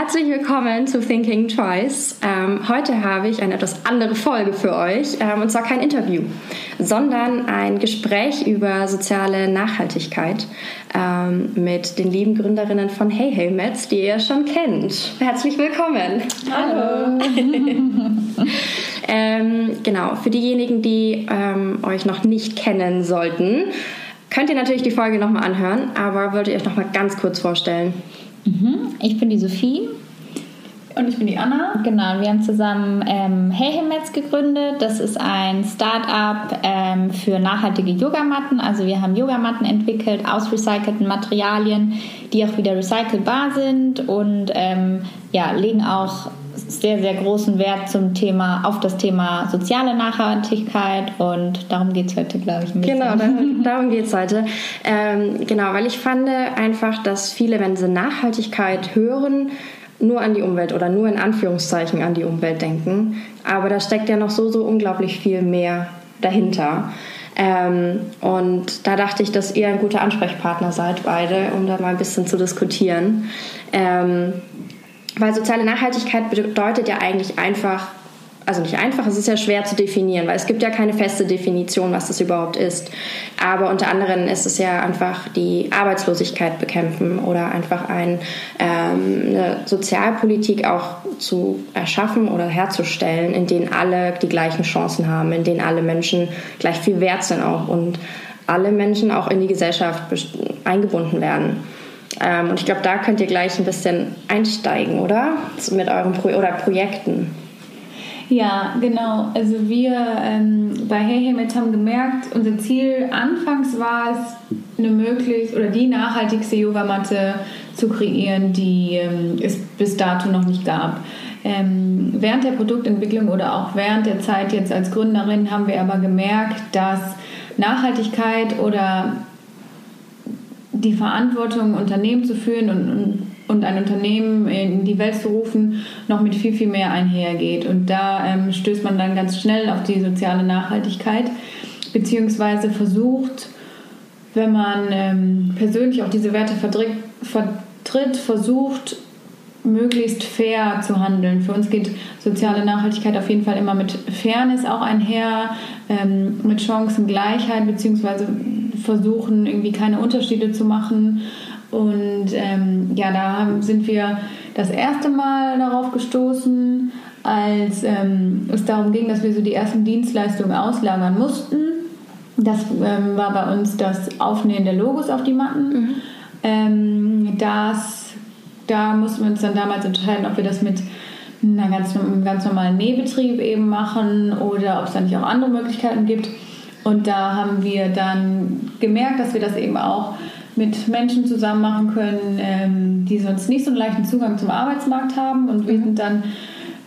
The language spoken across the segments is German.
Herzlich willkommen zu Thinking Twice. Ähm, heute habe ich eine etwas andere Folge für euch. Ähm, und zwar kein Interview, sondern ein Gespräch über soziale Nachhaltigkeit ähm, mit den lieben Gründerinnen von Hey Hey Mets, die ihr schon kennt. Herzlich willkommen. Hallo. Ähm, genau, für diejenigen, die ähm, euch noch nicht kennen sollten, könnt ihr natürlich die Folge nochmal anhören, aber wollt ihr euch nochmal ganz kurz vorstellen? Mhm. Ich bin die Sophie. Und ich bin die Anna. Genau, wir haben zusammen ähm, Heyhemets gegründet. Das ist ein Start-up ähm, für nachhaltige Yogamatten. Also wir haben Yogamatten entwickelt aus recycelten Materialien, die auch wieder recycelbar sind und ähm, ja, legen auch sehr, sehr großen Wert zum Thema, auf das Thema soziale Nachhaltigkeit und darum geht es heute, glaube ich. Genau, darum, darum geht es heute. Ähm, genau, weil ich fand einfach, dass viele, wenn sie Nachhaltigkeit hören, nur an die Umwelt oder nur in Anführungszeichen an die Umwelt denken. Aber da steckt ja noch so, so unglaublich viel mehr dahinter. Ähm, und da dachte ich, dass ihr ein guter Ansprechpartner seid, beide, um da mal ein bisschen zu diskutieren. Ähm, weil soziale Nachhaltigkeit bedeutet ja eigentlich einfach also nicht einfach, es ist ja schwer zu definieren, weil es gibt ja keine feste Definition, was das überhaupt ist. Aber unter anderem ist es ja einfach die Arbeitslosigkeit bekämpfen oder einfach ein, ähm, eine Sozialpolitik auch zu erschaffen oder herzustellen, in denen alle die gleichen Chancen haben, in denen alle Menschen gleich viel wert sind auch und alle Menschen auch in die Gesellschaft eingebunden werden. Ähm, und ich glaube, da könnt ihr gleich ein bisschen einsteigen, oder? Mit euren Pro oder Projekten. Ja, genau. Also wir ähm, bei Hey Hey Met haben gemerkt, unser Ziel anfangs war es, eine möglichst oder die nachhaltigste Yogamatte zu kreieren, die ähm, es bis dato noch nicht gab. Ähm, während der Produktentwicklung oder auch während der Zeit jetzt als Gründerin haben wir aber gemerkt, dass Nachhaltigkeit oder die Verantwortung, Unternehmen zu führen und, und und ein Unternehmen in die Welt zu rufen, noch mit viel, viel mehr einhergeht. Und da ähm, stößt man dann ganz schnell auf die soziale Nachhaltigkeit, beziehungsweise versucht, wenn man ähm, persönlich auch diese Werte vertritt, vertritt, versucht, möglichst fair zu handeln. Für uns geht soziale Nachhaltigkeit auf jeden Fall immer mit Fairness auch einher, ähm, mit Chancengleichheit, beziehungsweise versuchen irgendwie keine Unterschiede zu machen und ähm, ja, da sind wir das erste Mal darauf gestoßen, als ähm, es darum ging, dass wir so die ersten Dienstleistungen auslagern mussten. Das ähm, war bei uns das Aufnehmen der Logos auf die Matten. Mhm. Ähm, das, da mussten wir uns dann damals entscheiden, ob wir das mit einer ganz, einem ganz normalen Nähbetrieb eben machen oder ob es da nicht auch andere Möglichkeiten gibt. Und da haben wir dann gemerkt, dass wir das eben auch mit Menschen zusammen machen können, ähm, die sonst nicht so einen leichten Zugang zum Arbeitsmarkt haben. Und wir mhm. sind dann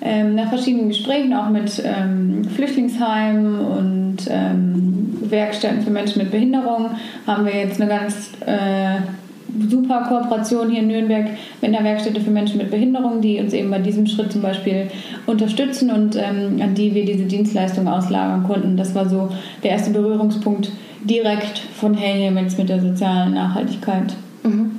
ähm, nach verschiedenen Gesprächen auch mit ähm, Flüchtlingsheimen und Werkstätten für Menschen mit Behinderung haben wir jetzt eine ganz äh, super Kooperation hier in Nürnberg mit einer Werkstätte für Menschen mit Behinderung, die uns eben bei diesem Schritt zum Beispiel unterstützen und ähm, an die wir diese Dienstleistung auslagern konnten. Das war so der erste Berührungspunkt direkt von Hey Hemens mit der sozialen Nachhaltigkeit. Mhm.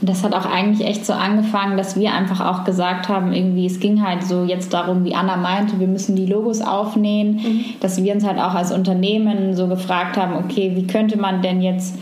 Und das hat auch eigentlich echt so angefangen, dass wir einfach auch gesagt haben, irgendwie, es ging halt so jetzt darum, wie Anna meinte, wir müssen die Logos aufnähen, mhm. dass wir uns halt auch als Unternehmen so gefragt haben, okay, wie könnte man denn jetzt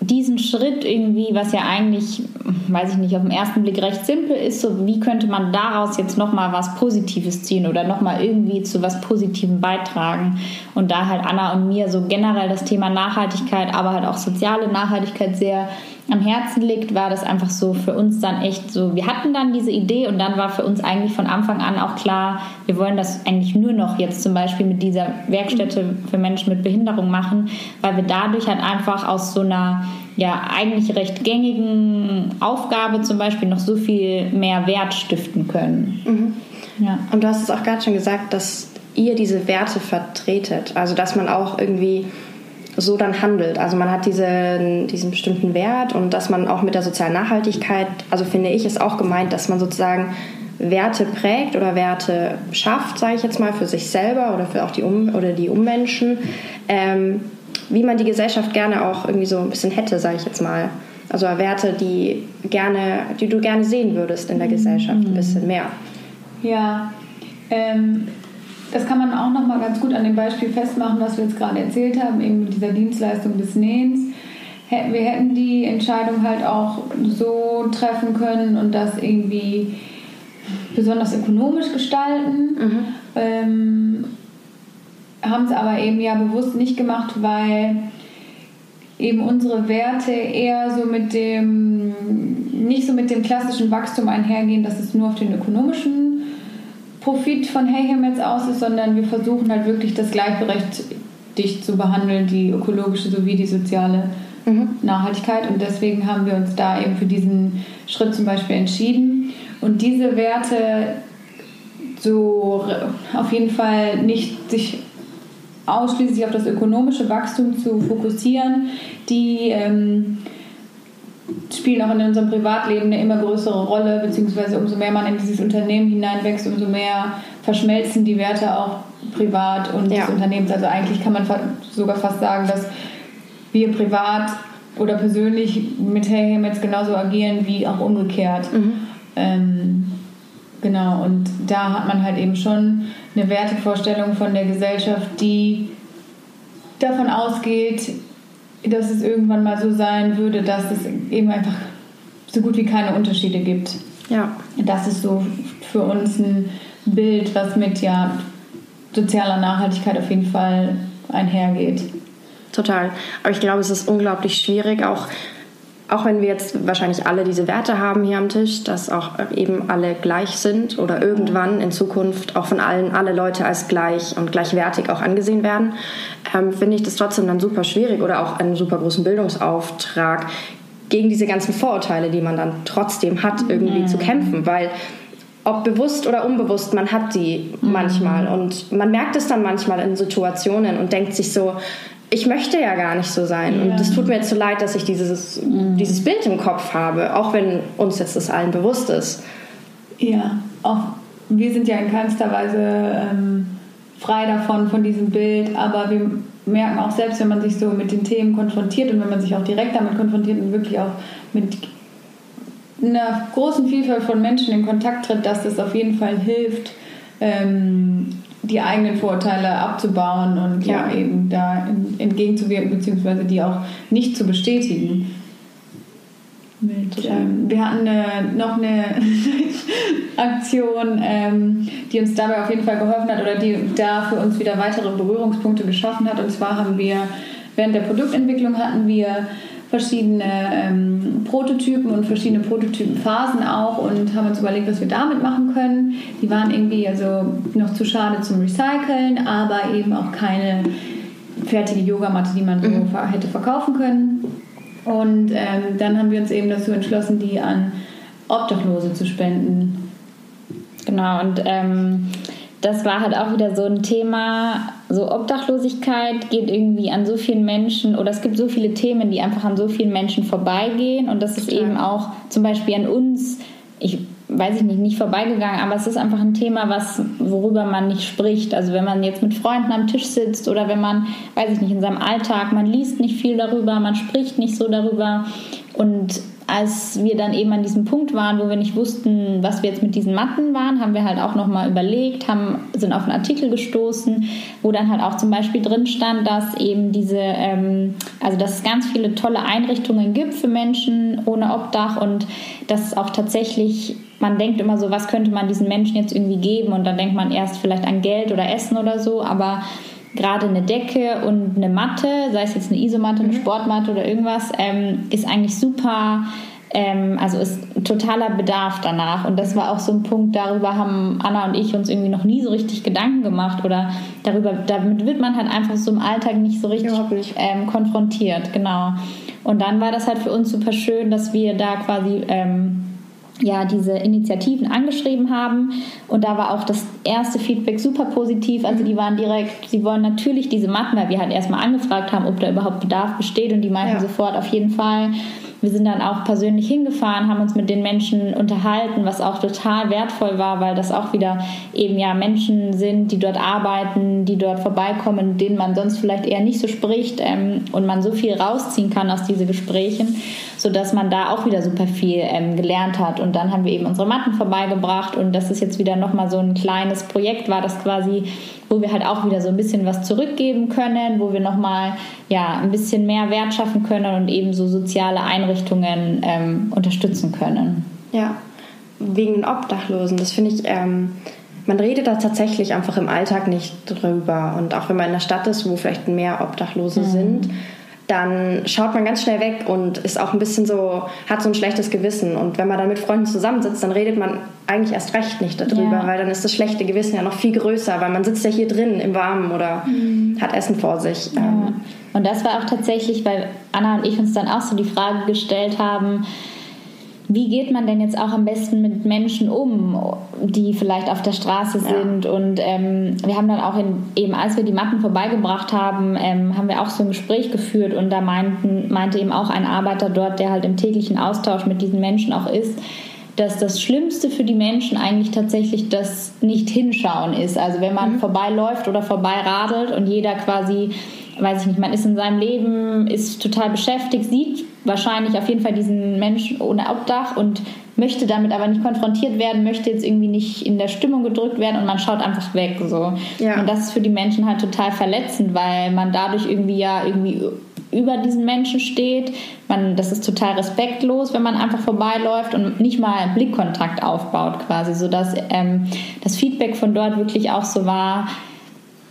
diesen Schritt irgendwie, was ja eigentlich, weiß ich nicht, auf den ersten Blick recht simpel ist, so wie könnte man daraus jetzt nochmal was Positives ziehen oder nochmal irgendwie zu was Positivem beitragen. Und da halt Anna und mir so generell das Thema Nachhaltigkeit, aber halt auch soziale Nachhaltigkeit sehr am Herzen liegt, war das einfach so für uns dann echt so, wir hatten dann diese Idee und dann war für uns eigentlich von Anfang an auch klar, wir wollen das eigentlich nur noch jetzt zum Beispiel mit dieser Werkstätte für Menschen mit Behinderung machen, weil wir dadurch halt einfach aus so einer ja eigentlich recht gängigen Aufgabe zum Beispiel noch so viel mehr Wert stiften können. Mhm. Ja. Und du hast es auch gerade schon gesagt, dass ihr diese Werte vertretet. Also dass man auch irgendwie so dann handelt. Also man hat diese, diesen bestimmten Wert und dass man auch mit der sozialen Nachhaltigkeit, also finde ich, ist auch gemeint, dass man sozusagen Werte prägt oder Werte schafft, sage ich jetzt mal, für sich selber oder für auch die um oder die Ummenschen, ähm, wie man die Gesellschaft gerne auch irgendwie so ein bisschen hätte, sage ich jetzt mal. Also Werte, die gerne, die du gerne sehen würdest in der Gesellschaft, ein bisschen mehr. Ja, ähm, das kann man auch noch mal ganz gut an dem Beispiel festmachen, was wir jetzt gerade erzählt haben, eben mit dieser Dienstleistung des Nähens. Wir hätten die Entscheidung halt auch so treffen können und das irgendwie besonders ökonomisch gestalten. Mhm. Ähm, haben es aber eben ja bewusst nicht gemacht, weil eben unsere Werte eher so mit dem, nicht so mit dem klassischen Wachstum einhergehen, dass es nur auf den ökonomischen Profit von Heyhem jetzt aus ist, sondern wir versuchen halt wirklich das gleichberechtigt zu behandeln, die ökologische sowie die soziale mhm. Nachhaltigkeit. Und deswegen haben wir uns da eben für diesen Schritt zum Beispiel entschieden. Und diese Werte so auf jeden Fall nicht sich ausschließlich auf das ökonomische Wachstum zu fokussieren, die ähm, spielen auch in unserem Privatleben eine immer größere Rolle, beziehungsweise umso mehr man in dieses Unternehmen hineinwächst, umso mehr verschmelzen die Werte auch privat und ja. des Unternehmens. Also eigentlich kann man sogar fast sagen, dass wir privat oder persönlich mit Heyhem jetzt genauso agieren wie auch umgekehrt. Mhm. Ähm, genau, und da hat man halt eben schon eine Wertevorstellung von der Gesellschaft, die davon ausgeht, dass es irgendwann mal so sein würde, dass es eben einfach so gut wie keine Unterschiede gibt. Ja. Das ist so für uns ein Bild, was mit ja, sozialer Nachhaltigkeit auf jeden Fall einhergeht. Total. Aber ich glaube, es ist unglaublich schwierig, auch auch wenn wir jetzt wahrscheinlich alle diese Werte haben hier am Tisch, dass auch eben alle gleich sind oder irgendwann in Zukunft auch von allen alle Leute als gleich und gleichwertig auch angesehen werden, ähm, finde ich das trotzdem dann super schwierig oder auch einen super großen Bildungsauftrag gegen diese ganzen Vorurteile, die man dann trotzdem hat, irgendwie mhm. zu kämpfen, weil ob bewusst oder unbewusst, man hat die mhm. manchmal und man merkt es dann manchmal in Situationen und denkt sich so, ich möchte ja gar nicht so sein. Ja. Und es tut mir jetzt so leid, dass ich dieses, mhm. dieses Bild im Kopf habe, auch wenn uns jetzt das allen bewusst ist. Ja, auch wir sind ja in keinster Weise ähm, frei davon, von diesem Bild, aber wir merken auch selbst, wenn man sich so mit den Themen konfrontiert und wenn man sich auch direkt damit konfrontiert und wirklich auch mit einer großen Vielfalt von Menschen in Kontakt tritt, dass das auf jeden Fall hilft, ähm, die eigenen Vorurteile abzubauen und ja, ja eben da entgegenzuwirken, beziehungsweise die auch nicht zu bestätigen. Mit, ähm, wir hatten eine, noch eine Aktion, ähm, die uns dabei auf jeden Fall geholfen hat oder die da für uns wieder weitere Berührungspunkte geschaffen hat. Und zwar haben wir während der Produktentwicklung hatten wir verschiedene ähm, Prototypen und verschiedene Prototypenphasen auch und haben uns überlegt, was wir damit machen können. Die waren irgendwie also noch zu schade zum Recyceln, aber eben auch keine fertige Yogamatte, die man so mhm. hätte verkaufen können. Und ähm, dann haben wir uns eben dazu entschlossen, die an Obdachlose zu spenden. Genau, und ähm, das war halt auch wieder so ein Thema, so Obdachlosigkeit geht irgendwie an so vielen Menschen oder es gibt so viele Themen, die einfach an so vielen Menschen vorbeigehen und das ist eben auch zum Beispiel an uns, ich weiß ich nicht, nicht vorbeigegangen, aber es ist einfach ein Thema, was, worüber man nicht spricht. Also wenn man jetzt mit Freunden am Tisch sitzt oder wenn man, weiß ich nicht, in seinem Alltag, man liest nicht viel darüber, man spricht nicht so darüber und als wir dann eben an diesem Punkt waren, wo wir nicht wussten, was wir jetzt mit diesen Matten waren, haben wir halt auch nochmal überlegt, haben, sind auf einen Artikel gestoßen, wo dann halt auch zum Beispiel drin stand, dass eben diese, ähm, also dass es ganz viele tolle Einrichtungen gibt für Menschen ohne Obdach und dass auch tatsächlich, man denkt immer so, was könnte man diesen Menschen jetzt irgendwie geben? Und dann denkt man erst vielleicht an Geld oder Essen oder so, aber gerade eine Decke und eine Matte, sei es jetzt eine Isomatte, eine mhm. Sportmatte oder irgendwas, ähm, ist eigentlich super. Ähm, also ist totaler Bedarf danach. Und das war auch so ein Punkt, darüber haben Anna und ich uns irgendwie noch nie so richtig Gedanken gemacht oder darüber, damit wird man halt einfach so im Alltag nicht so richtig ähm, konfrontiert, genau. Und dann war das halt für uns super schön, dass wir da quasi ähm, ja, diese Initiativen angeschrieben haben. Und da war auch das erste Feedback super positiv. Also die waren direkt, sie wollen natürlich diese Matten, weil wir halt erstmal angefragt haben, ob da überhaupt Bedarf besteht. Und die meinten ja. sofort auf jeden Fall. Wir sind dann auch persönlich hingefahren, haben uns mit den Menschen unterhalten, was auch total wertvoll war, weil das auch wieder eben ja Menschen sind, die dort arbeiten, die dort vorbeikommen, denen man sonst vielleicht eher nicht so spricht ähm, und man so viel rausziehen kann aus diesen Gesprächen, sodass man da auch wieder super viel ähm, gelernt hat. Und dann haben wir eben unsere Matten vorbeigebracht und das ist jetzt wieder nochmal so ein kleines Projekt, war das quasi wo wir halt auch wieder so ein bisschen was zurückgeben können, wo wir nochmal ja, ein bisschen mehr Wert schaffen können und eben so soziale Einrichtungen ähm, unterstützen können. Ja, wegen den Obdachlosen, das finde ich, ähm, man redet da tatsächlich einfach im Alltag nicht drüber. Und auch wenn man in der Stadt ist, wo vielleicht mehr Obdachlose mhm. sind, dann schaut man ganz schnell weg und ist auch ein bisschen so, hat so ein schlechtes Gewissen. Und wenn man dann mit Freunden zusammensitzt, dann redet man eigentlich erst recht nicht darüber, ja. weil dann ist das schlechte Gewissen ja noch viel größer, weil man sitzt ja hier drin im Warmen oder mhm. hat Essen vor sich. Ja. Ähm, und das war auch tatsächlich, weil Anna und ich uns dann auch so die Frage gestellt haben, wie geht man denn jetzt auch am besten mit Menschen um, die vielleicht auf der Straße sind? Ja. Und ähm, wir haben dann auch in, eben, als wir die Matten vorbeigebracht haben, ähm, haben wir auch so ein Gespräch geführt und da meinten, meinte eben auch ein Arbeiter dort, der halt im täglichen Austausch mit diesen Menschen auch ist, dass das Schlimmste für die Menschen eigentlich tatsächlich das Nicht-Hinschauen ist. Also wenn man mhm. vorbeiläuft oder vorbeiradelt und jeder quasi weiß ich nicht, man ist in seinem Leben, ist total beschäftigt, sieht wahrscheinlich auf jeden Fall diesen Menschen ohne Obdach und möchte damit aber nicht konfrontiert werden, möchte jetzt irgendwie nicht in der Stimmung gedrückt werden und man schaut einfach weg. So. Ja. Und das ist für die Menschen halt total verletzend, weil man dadurch irgendwie ja irgendwie über diesen Menschen steht. Man, das ist total respektlos, wenn man einfach vorbeiläuft und nicht mal Blickkontakt aufbaut, quasi, sodass ähm, das Feedback von dort wirklich auch so war,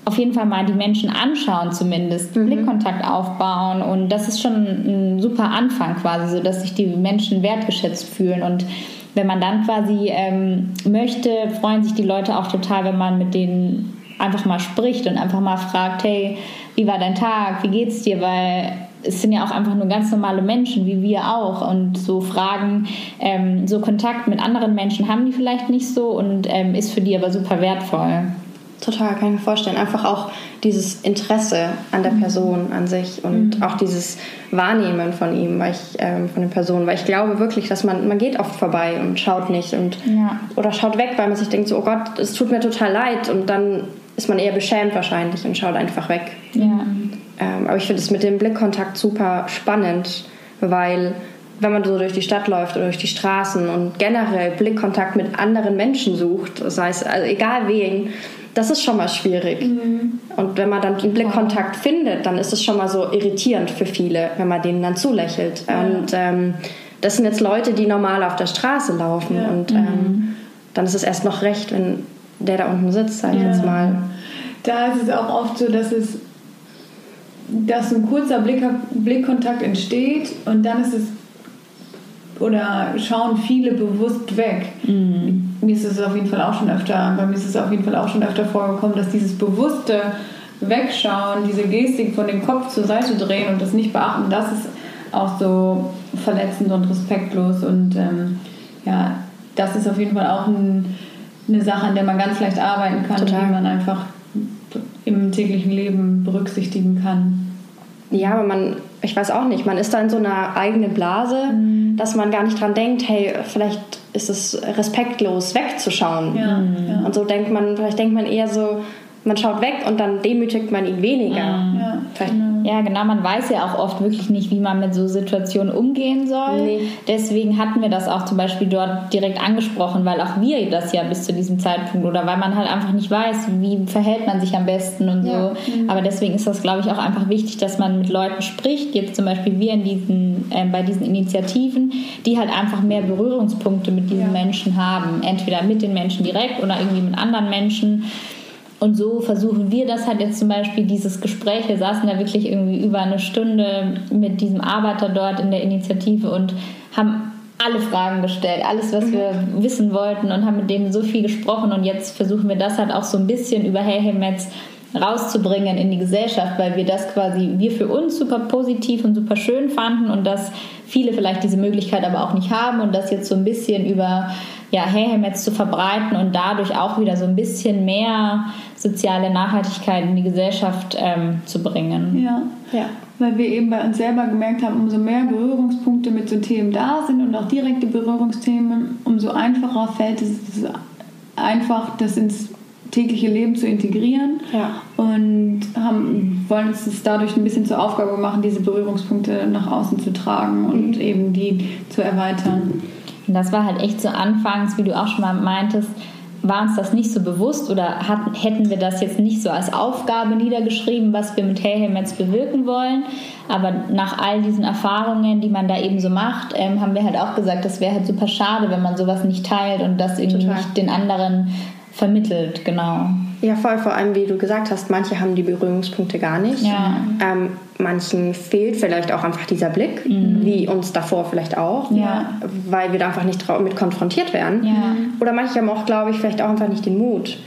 auf jeden Fall mal die Menschen anschauen zumindest, mhm. Blickkontakt aufbauen und das ist schon ein super Anfang quasi, so dass sich die Menschen wertgeschätzt fühlen und wenn man dann quasi ähm, möchte, freuen sich die Leute auch total, wenn man mit denen einfach mal spricht und einfach mal fragt, hey, wie war dein Tag, wie geht's dir, weil es sind ja auch einfach nur ganz normale Menschen, wie wir auch. Und so Fragen, ähm, so Kontakt mit anderen Menschen haben die vielleicht nicht so und ähm, ist für die aber super wertvoll. Total, kann ich mir vorstellen. Einfach auch dieses Interesse an der mhm. Person an sich und mhm. auch dieses Wahrnehmen von ihm, weil ich, ähm, von den Personen. Weil ich glaube wirklich, dass man, man geht oft vorbei und schaut nicht und ja. oder schaut weg, weil man sich denkt, so, oh Gott, es tut mir total leid und dann ist man eher beschämt wahrscheinlich und schaut einfach weg. Ja. Ähm, aber ich finde es mit dem Blickkontakt super spannend, weil wenn man so durch die Stadt läuft oder durch die Straßen und generell Blickkontakt mit anderen Menschen sucht, das heißt, also egal wen, das ist schon mal schwierig. Mhm. Und wenn man dann den Blickkontakt wow. findet, dann ist es schon mal so irritierend für viele, wenn man denen dann zulächelt. Ja. Und ähm, das sind jetzt Leute, die normal auf der Straße laufen. Ja. Und ähm, mhm. dann ist es erst noch recht, wenn der da unten sitzt, sage ich ja. jetzt mal. Da ist es auch oft so, dass es dass ein kurzer Blick, Blickkontakt entsteht und dann ist es oder schauen viele bewusst weg. Mhm. Mir ist es auf jeden Fall auch schon öfter, bei mir ist es auf jeden Fall auch schon öfter vorgekommen, dass dieses bewusste Wegschauen, diese Gestik von dem Kopf zur Seite drehen und das nicht beachten, das ist auch so verletzend und respektlos und ähm, ja, das ist auf jeden Fall auch ein, eine Sache, an der man ganz leicht arbeiten kann, Total. die man einfach im täglichen Leben berücksichtigen kann. Ja, aber man, ich weiß auch nicht, man ist da in so einer eigenen Blase, mhm. dass man gar nicht dran denkt, hey, vielleicht ist es respektlos wegzuschauen. Ja, ja. Und so denkt man, vielleicht denkt man eher so, man schaut weg und dann demütigt man ihn weniger. Ja, genau. ja, genau. Man weiß ja auch oft wirklich nicht, wie man mit so Situationen umgehen soll. Nee. Deswegen hatten wir das auch zum Beispiel dort direkt angesprochen, weil auch wir das ja bis zu diesem Zeitpunkt oder weil man halt einfach nicht weiß, wie verhält man sich am besten und ja. so. Mhm. Aber deswegen ist das, glaube ich, auch einfach wichtig, dass man mit Leuten spricht. Jetzt zum Beispiel wir in diesen, äh, bei diesen Initiativen, die halt einfach mehr Berührungspunkte mit diesen ja. Menschen haben. Entweder mit den Menschen direkt oder irgendwie mit anderen Menschen. Und so versuchen wir das halt jetzt zum Beispiel, dieses Gespräch. Wir saßen da wirklich irgendwie über eine Stunde mit diesem Arbeiter dort in der Initiative und haben alle Fragen gestellt, alles, was wir mhm. wissen wollten und haben mit dem so viel gesprochen. Und jetzt versuchen wir das halt auch so ein bisschen über Hey Hey Metz rauszubringen in die Gesellschaft, weil wir das quasi, wir für uns super positiv und super schön fanden und dass viele vielleicht diese Möglichkeit aber auch nicht haben und das jetzt so ein bisschen über ja, Hayhem jetzt zu verbreiten und dadurch auch wieder so ein bisschen mehr soziale Nachhaltigkeit in die Gesellschaft ähm, zu bringen. Ja. ja. Weil wir eben bei uns selber gemerkt haben, umso mehr Berührungspunkte mit so Themen da sind und auch direkte Berührungsthemen, umso einfacher fällt es einfach, das ins tägliche Leben zu integrieren ja. und haben, wollen uns das dadurch ein bisschen zur Aufgabe machen, diese Berührungspunkte nach außen zu tragen und mhm. eben die zu erweitern. Und das war halt echt so anfangs, wie du auch schon mal meintest, war uns das nicht so bewusst oder hatten, hätten wir das jetzt nicht so als Aufgabe niedergeschrieben, was wir mit Hey jetzt bewirken wollen. Aber nach all diesen Erfahrungen, die man da eben so macht, ähm, haben wir halt auch gesagt, das wäre halt super schade, wenn man sowas nicht teilt und das irgendwie Total. nicht den anderen vermittelt, genau. Ja, voll, vor allem, wie du gesagt hast, manche haben die Berührungspunkte gar nicht. Ja. Ähm, manchen fehlt vielleicht auch einfach dieser Blick, mhm. wie uns davor vielleicht auch, ja. weil wir da einfach nicht mit konfrontiert werden. Ja. Oder manche haben auch, glaube ich, vielleicht auch einfach nicht den Mut,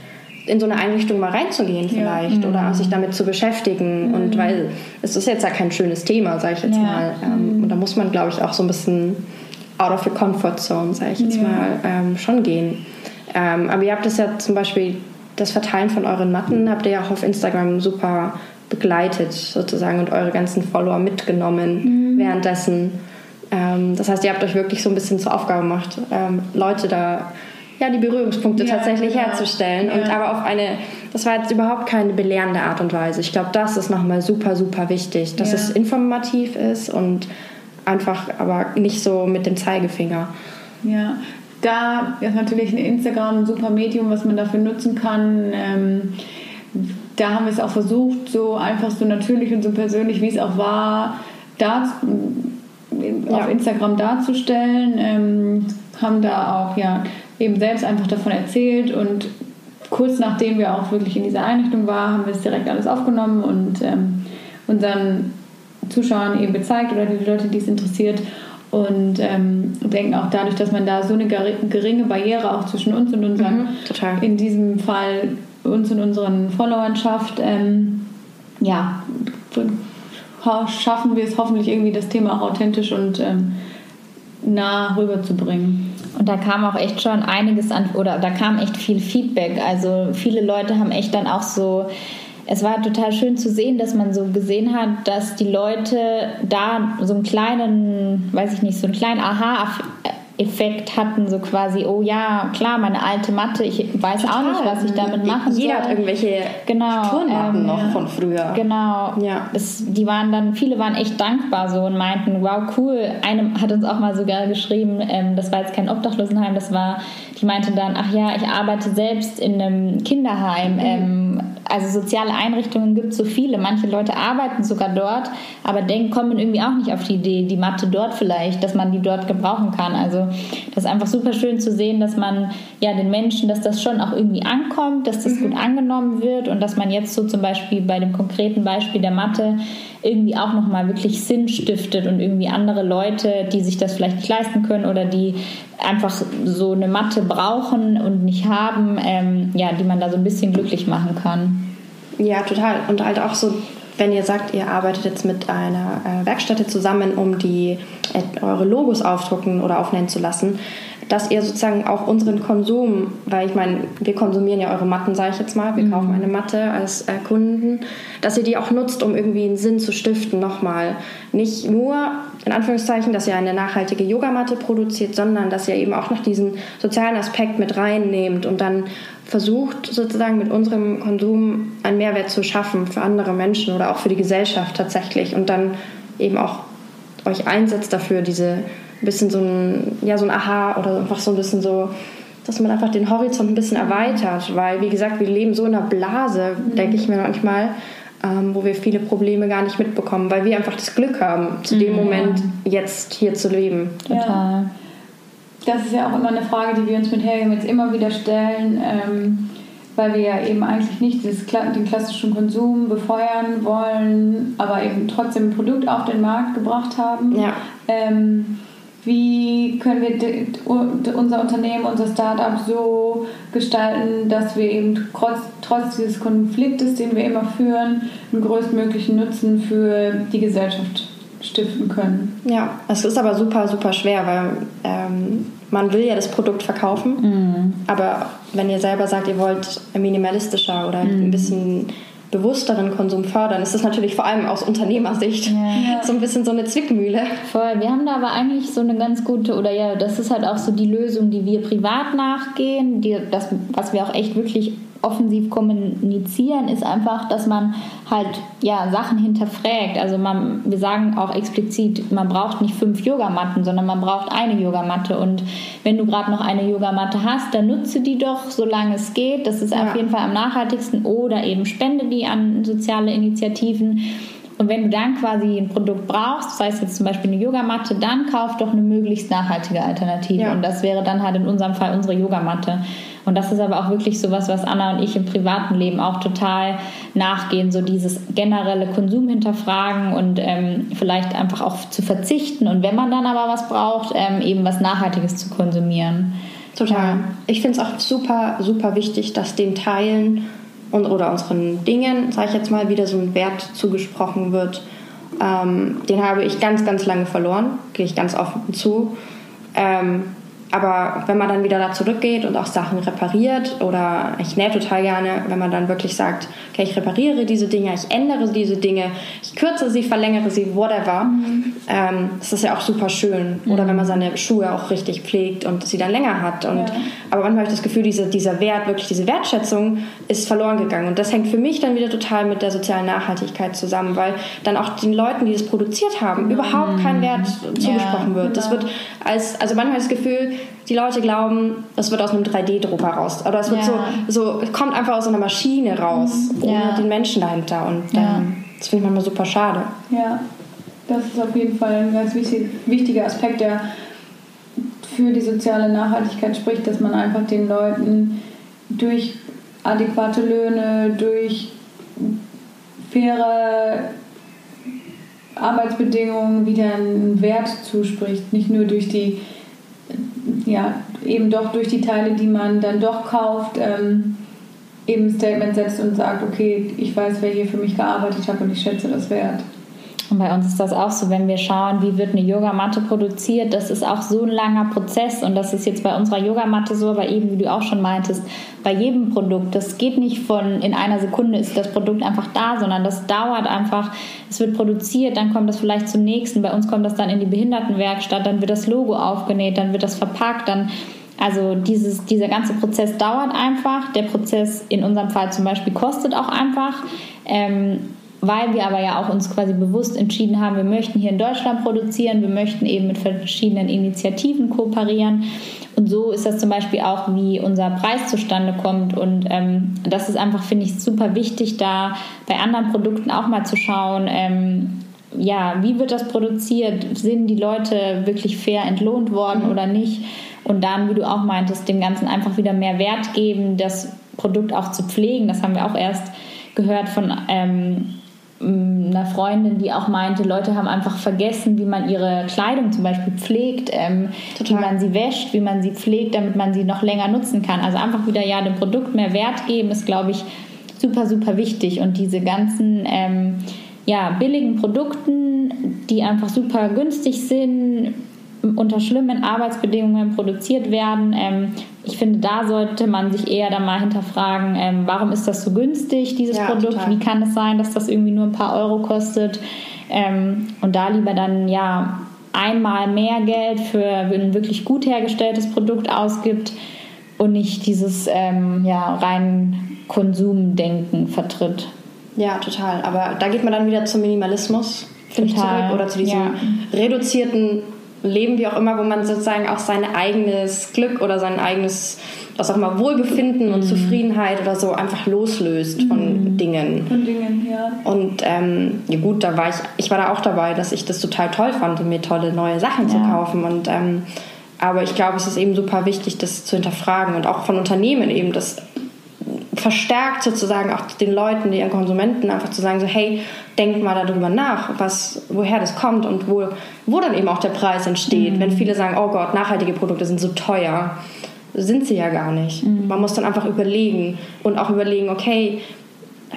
in so eine Einrichtung mal reinzugehen vielleicht ja. oder mhm. sich damit zu beschäftigen. Mhm. Und weil es ist jetzt ja kein schönes Thema, sage ich jetzt mal. Ähm, mhm. und da muss man, glaube ich, auch so ein bisschen out of the comfort zone, sage ich jetzt mal, ähm, schon gehen. Ähm, aber ihr habt es ja zum Beispiel, das Verteilen von euren Matten habt ihr ja auch auf Instagram super begleitet sozusagen und eure ganzen Follower mitgenommen mhm. währenddessen. Ähm, das heißt, ihr habt euch wirklich so ein bisschen zur Aufgabe gemacht, ähm, Leute da ja, die Berührungspunkte ja, tatsächlich genau. herzustellen. Ja. Und aber auf eine, das war jetzt überhaupt keine belehrende Art und Weise. Ich glaube, das ist nochmal super, super wichtig, dass ja. es informativ ist und einfach aber nicht so mit dem Zeigefinger. Ja, da ist natürlich ein Instagram ein super Medium, was man dafür nutzen kann. Ähm, da haben wir es auch versucht, so einfach so natürlich und so persönlich, wie es auch war, da, ja. auf Instagram darzustellen. Ähm, haben da auch ja, eben selbst einfach davon erzählt und kurz nachdem wir auch wirklich in dieser Einrichtung waren, haben wir es direkt alles aufgenommen und ähm, unseren Zuschauern eben gezeigt oder die Leute, die es interessiert und ähm, denken auch dadurch, dass man da so eine geringe Barriere auch zwischen uns und unseren, mhm, in diesem Fall uns und unseren Followern schafft, ähm, ja, schaffen wir es hoffentlich irgendwie das Thema auch authentisch und ähm, nah rüberzubringen. Und da kam auch echt schon einiges an, oder da kam echt viel Feedback. Also viele Leute haben echt dann auch so es war total schön zu sehen, dass man so gesehen hat, dass die Leute da so einen kleinen, weiß ich nicht, so einen kleinen Aha Effekt hatten, so quasi, oh ja, klar, meine alte Matte, ich weiß Total. auch nicht, was ich damit machen soll. Jeder hat irgendwelche genau, Turnmatten ähm, noch von früher. Genau. Ja. Es, die waren dann, viele waren echt dankbar so und meinten, wow, cool. Eine hat uns auch mal sogar geschrieben, ähm, das war jetzt kein Obdachlosenheim, das war, die meinte dann, ach ja, ich arbeite selbst in einem Kinderheim. Mhm. Ähm, also soziale Einrichtungen gibt es so viele. Manche Leute arbeiten sogar dort, aber denken, kommen irgendwie auch nicht auf die Idee, die Mathe dort vielleicht, dass man die dort gebrauchen kann. Also das ist einfach super schön zu sehen, dass man ja den Menschen, dass das schon auch irgendwie ankommt, dass das mhm. gut angenommen wird und dass man jetzt so zum Beispiel bei dem konkreten Beispiel der Mathe irgendwie auch nochmal wirklich Sinn stiftet und irgendwie andere Leute, die sich das vielleicht nicht leisten können oder die einfach so eine Matte brauchen und nicht haben, ähm, ja, die man da so ein bisschen glücklich machen kann. Ja, total. Und halt auch so, wenn ihr sagt, ihr arbeitet jetzt mit einer äh, Werkstätte zusammen, um die äh, eure Logos aufdrucken oder aufnehmen zu lassen, dass ihr sozusagen auch unseren Konsum, weil ich meine, wir konsumieren ja eure Matten, sage ich jetzt mal, wir mhm. kaufen eine Matte als äh, Kunden, dass ihr die auch nutzt, um irgendwie einen Sinn zu stiften nochmal. Nicht nur, in Anführungszeichen, dass ihr eine nachhaltige Yogamatte produziert, sondern dass ihr eben auch noch diesen sozialen Aspekt mit reinnehmt und dann versucht sozusagen mit unserem Konsum einen Mehrwert zu schaffen für andere Menschen oder auch für die Gesellschaft tatsächlich und dann eben auch euch einsetzt dafür, diese ein bisschen so ein, ja, so ein Aha oder einfach so ein bisschen so, dass man einfach den Horizont ein bisschen erweitert, weil wie gesagt, wir leben so in einer Blase, mhm. denke ich mir manchmal, ähm, wo wir viele Probleme gar nicht mitbekommen, weil wir einfach das Glück haben, zu mhm. dem Moment jetzt hier zu leben. Total. Ja. Das ist ja auch immer eine Frage, die wir uns mit Helge jetzt immer wieder stellen. Ähm, weil wir ja eben eigentlich nicht dieses, den klassischen Konsum befeuern wollen, aber eben trotzdem ein Produkt auf den Markt gebracht haben. Ja. Ähm, wie können wir unser Unternehmen, unser Startup so gestalten, dass wir eben trotz, trotz dieses Konfliktes, den wir immer führen, einen größtmöglichen Nutzen für die Gesellschaft stiften können. Ja, es ist aber super, super schwer, weil ähm, man will ja das Produkt verkaufen, mm. aber wenn ihr selber sagt, ihr wollt minimalistischer oder mm. ein bisschen bewussteren Konsum fördern, ist das natürlich vor allem aus Unternehmersicht ja. so ein bisschen so eine Zwickmühle. Voll. Wir haben da aber eigentlich so eine ganz gute, oder ja, das ist halt auch so die Lösung, die wir privat nachgehen, die, das, was wir auch echt wirklich offensiv kommunizieren, ist einfach, dass man halt ja Sachen hinterfragt. Also man, wir sagen auch explizit, man braucht nicht fünf Yogamatten, sondern man braucht eine Yogamatte. Und wenn du gerade noch eine Yogamatte hast, dann nutze die doch, solange es geht. Das ist ja. auf jeden Fall am nachhaltigsten. Oder eben spende die an soziale Initiativen. Und wenn du dann quasi ein Produkt brauchst, sei es jetzt zum Beispiel eine Yogamatte, dann kauf doch eine möglichst nachhaltige Alternative. Ja. Und das wäre dann halt in unserem Fall unsere Yogamatte. Und das ist aber auch wirklich so was, was Anna und ich im privaten Leben auch total nachgehen, so dieses generelle Konsum hinterfragen und ähm, vielleicht einfach auch zu verzichten und wenn man dann aber was braucht, ähm, eben was Nachhaltiges zu konsumieren. Total. Ja. Ich finde es auch super, super wichtig, dass dem Teilen und, oder unseren Dingen, sage ich jetzt mal, wieder so ein Wert zugesprochen wird. Ähm, den habe ich ganz, ganz lange verloren, gehe ich ganz offen zu. Ähm, aber wenn man dann wieder da zurückgeht und auch Sachen repariert oder ich nähe total gerne, wenn man dann wirklich sagt, okay, ich repariere diese Dinge, ich ändere diese Dinge, ich kürze sie, verlängere sie, whatever, mhm. ähm, das ist ja auch super schön. Mhm. Oder wenn man seine Schuhe auch richtig pflegt und sie dann länger hat. Und, ja. Aber manchmal habe ich das Gefühl, diese, dieser Wert, wirklich diese Wertschätzung ist verloren gegangen. Und das hängt für mich dann wieder total mit der sozialen Nachhaltigkeit zusammen, weil dann auch den Leuten, die das produziert haben, mhm. überhaupt kein Wert zugesprochen ja, wird. Genau. Das wird als, also manchmal das Gefühl, die Leute glauben, das wird aus einem 3D-Drucker raus. Oder es wird ja. so, so, kommt einfach aus einer Maschine raus, mhm. ohne ja. den Menschen dahinter. Und ja. ähm, das finde ich manchmal super schade. Ja, das ist auf jeden Fall ein ganz wichtig, wichtiger Aspekt, der für die soziale Nachhaltigkeit spricht, dass man einfach den Leuten durch adäquate Löhne, durch faire Arbeitsbedingungen wieder einen Wert zuspricht, nicht nur durch die ja, eben doch durch die Teile, die man dann doch kauft, ähm, eben ein Statement setzt und sagt, okay, ich weiß, wer hier für mich gearbeitet hat und ich schätze das wert. Und bei uns ist das auch so, wenn wir schauen, wie wird eine Yogamatte produziert, das ist auch so ein langer Prozess und das ist jetzt bei unserer Yogamatte so, aber eben, wie du auch schon meintest, bei jedem Produkt, das geht nicht von in einer Sekunde ist das Produkt einfach da, sondern das dauert einfach, es wird produziert, dann kommt das vielleicht zum nächsten, bei uns kommt das dann in die Behindertenwerkstatt, dann wird das Logo aufgenäht, dann wird das verpackt, dann also dieses, dieser ganze Prozess dauert einfach. Der Prozess in unserem Fall zum Beispiel kostet auch einfach. Ähm, weil wir aber ja auch uns quasi bewusst entschieden haben, wir möchten hier in Deutschland produzieren, wir möchten eben mit verschiedenen Initiativen kooperieren. Und so ist das zum Beispiel auch, wie unser Preis zustande kommt. Und ähm, das ist einfach, finde ich, super wichtig, da bei anderen Produkten auch mal zu schauen, ähm, ja, wie wird das produziert? Sind die Leute wirklich fair entlohnt worden mhm. oder nicht? Und dann, wie du auch meintest, dem Ganzen einfach wieder mehr Wert geben, das Produkt auch zu pflegen. Das haben wir auch erst gehört von ähm, einer Freundin, die auch meinte, Leute haben einfach vergessen, wie man ihre Kleidung zum Beispiel pflegt, ähm, wie man sie wäscht, wie man sie pflegt, damit man sie noch länger nutzen kann. Also einfach wieder ja dem Produkt mehr Wert geben, ist, glaube ich, super, super wichtig. Und diese ganzen ähm, ja, billigen Produkten, die einfach super günstig sind, unter schlimmen Arbeitsbedingungen produziert werden. Ähm, ich finde, da sollte man sich eher dann mal hinterfragen, ähm, warum ist das so günstig, dieses ja, Produkt? Total. Wie kann es sein, dass das irgendwie nur ein paar Euro kostet? Ähm, und da lieber dann ja einmal mehr Geld für ein wirklich gut hergestelltes Produkt ausgibt und nicht dieses ähm, ja, rein Konsumdenken vertritt. Ja, total. Aber da geht man dann wieder zum Minimalismus, ich, zurück oder zu diesem ja. reduzierten Leben, wie auch immer, wo man sozusagen auch sein eigenes Glück oder sein eigenes, was auch immer, Wohlbefinden und mhm. Zufriedenheit oder so einfach loslöst von mhm. Dingen. Von Dingen, ja. Und ähm, ja gut, da war ich, ich war da auch dabei, dass ich das total toll fand, mir tolle neue Sachen ja. zu kaufen. Und ähm, aber ich glaube, es ist eben super wichtig, das zu hinterfragen und auch von Unternehmen eben das verstärkt sozusagen auch den Leuten, den Konsumenten einfach zu sagen, so hey, denkt mal darüber nach, was, woher das kommt und wo, wo dann eben auch der Preis entsteht. Mhm. Wenn viele sagen, oh Gott, nachhaltige Produkte sind so teuer, sind sie ja gar nicht. Mhm. Man muss dann einfach überlegen und auch überlegen, okay,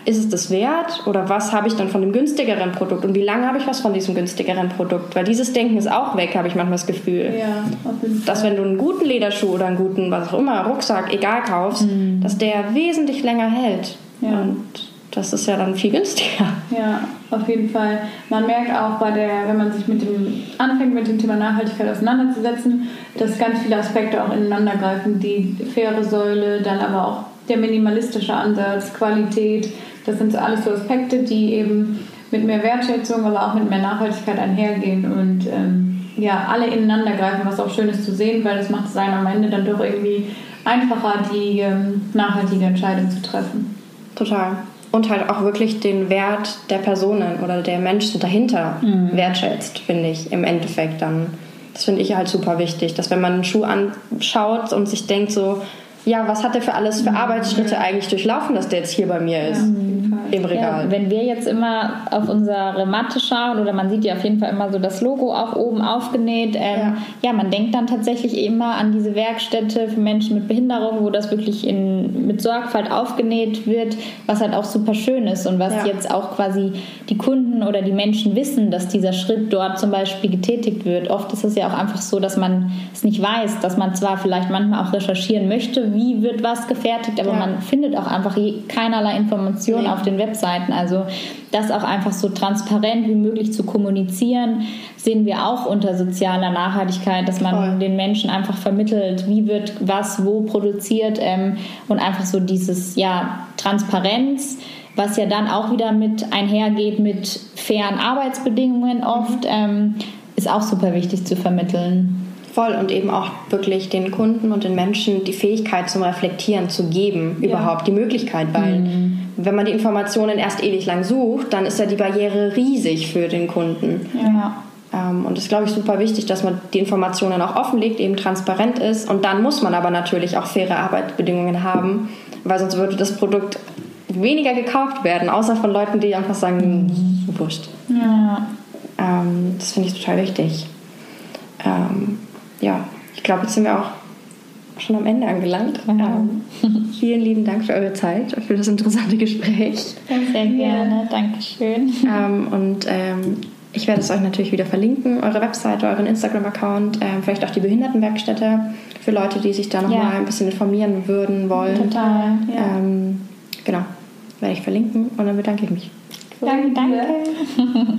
ist es das wert oder was habe ich dann von dem günstigeren Produkt und wie lange habe ich was von diesem günstigeren Produkt? Weil dieses Denken ist auch weg, habe ich manchmal das Gefühl. Ja, dass wenn du einen guten Lederschuh oder einen guten, was auch immer, Rucksack, egal kaufst, mhm. dass der wesentlich länger hält. Ja. Und das ist ja dann viel günstiger. Ja, auf jeden Fall. Man merkt auch bei der, wenn man sich mit dem anfängt mit dem Thema Nachhaltigkeit auseinanderzusetzen, dass ganz viele Aspekte auch ineinander greifen. Die faire Säule, dann aber auch der minimalistische Ansatz, Qualität, das sind so alles so Aspekte, die eben mit mehr Wertschätzung, aber auch mit mehr Nachhaltigkeit einhergehen und ähm, ja, alle ineinander greifen, was auch schön ist zu sehen, weil das macht es einem am Ende dann doch irgendwie einfacher, die ähm, nachhaltige Entscheidung zu treffen. Total. Und halt auch wirklich den Wert der Personen oder der Menschen dahinter mhm. wertschätzt, finde ich, im Endeffekt dann. Das finde ich halt super wichtig, dass wenn man einen Schuh anschaut und sich denkt so, ja, was hat der für alles für mhm. Arbeitsschritte eigentlich durchlaufen, dass der jetzt hier bei mir ist? Ja, Im Regal. Ja, wenn wir jetzt immer auf unsere Matte schauen, oder man sieht ja auf jeden Fall immer so das Logo auch oben aufgenäht, ähm, ja. ja. man denkt dann tatsächlich immer an diese Werkstätte für Menschen mit Behinderung, wo das wirklich in, mit Sorgfalt aufgenäht wird, was halt auch super schön ist und was jetzt auch quasi die Kunden oder die Menschen wissen, dass dieser Schritt dort zum Beispiel getätigt wird. Oft ist es ja auch einfach so, dass man es nicht weiß, dass man zwar vielleicht manchmal auch recherchieren möchte, wie wird was gefertigt, aber ja. man findet auch einfach keinerlei Informationen nee. auf den Webseiten. Also das auch einfach so transparent wie möglich zu kommunizieren, sehen wir auch unter sozialer Nachhaltigkeit, dass man Voll. den Menschen einfach vermittelt, wie wird was wo produziert ähm, und einfach so dieses ja Transparenz was ja dann auch wieder mit einhergeht mit fairen Arbeitsbedingungen oft, mhm. ähm, ist auch super wichtig zu vermitteln voll und eben auch wirklich den Kunden und den Menschen die Fähigkeit zum Reflektieren zu geben, ja. überhaupt die Möglichkeit, weil mhm. Wenn man die Informationen erst ewig lang sucht, dann ist ja die Barriere riesig für den Kunden. Ja. Ähm, und das ist, glaube ich, super wichtig, dass man die Informationen auch offenlegt, eben transparent ist. Und dann muss man aber natürlich auch faire Arbeitsbedingungen haben, weil sonst würde das Produkt weniger gekauft werden, außer von Leuten, die einfach sagen, mhm. wurscht. Ja. Ähm, das finde ich total wichtig. Ähm, ja, ich glaube, jetzt sind wir auch schon am Ende angelangt. Ja. Ähm, vielen lieben Dank für eure Zeit und für das interessante Gespräch. Sehr gerne, Dankeschön. Ähm, und ähm, ich werde es euch natürlich wieder verlinken, eure Webseite, euren Instagram-Account, ähm, vielleicht auch die Behindertenwerkstätte für Leute, die sich da nochmal ja. ein bisschen informieren würden wollen. Total, ja. Ähm, genau, werde ich verlinken und dann bedanke ich mich. Danke, danke.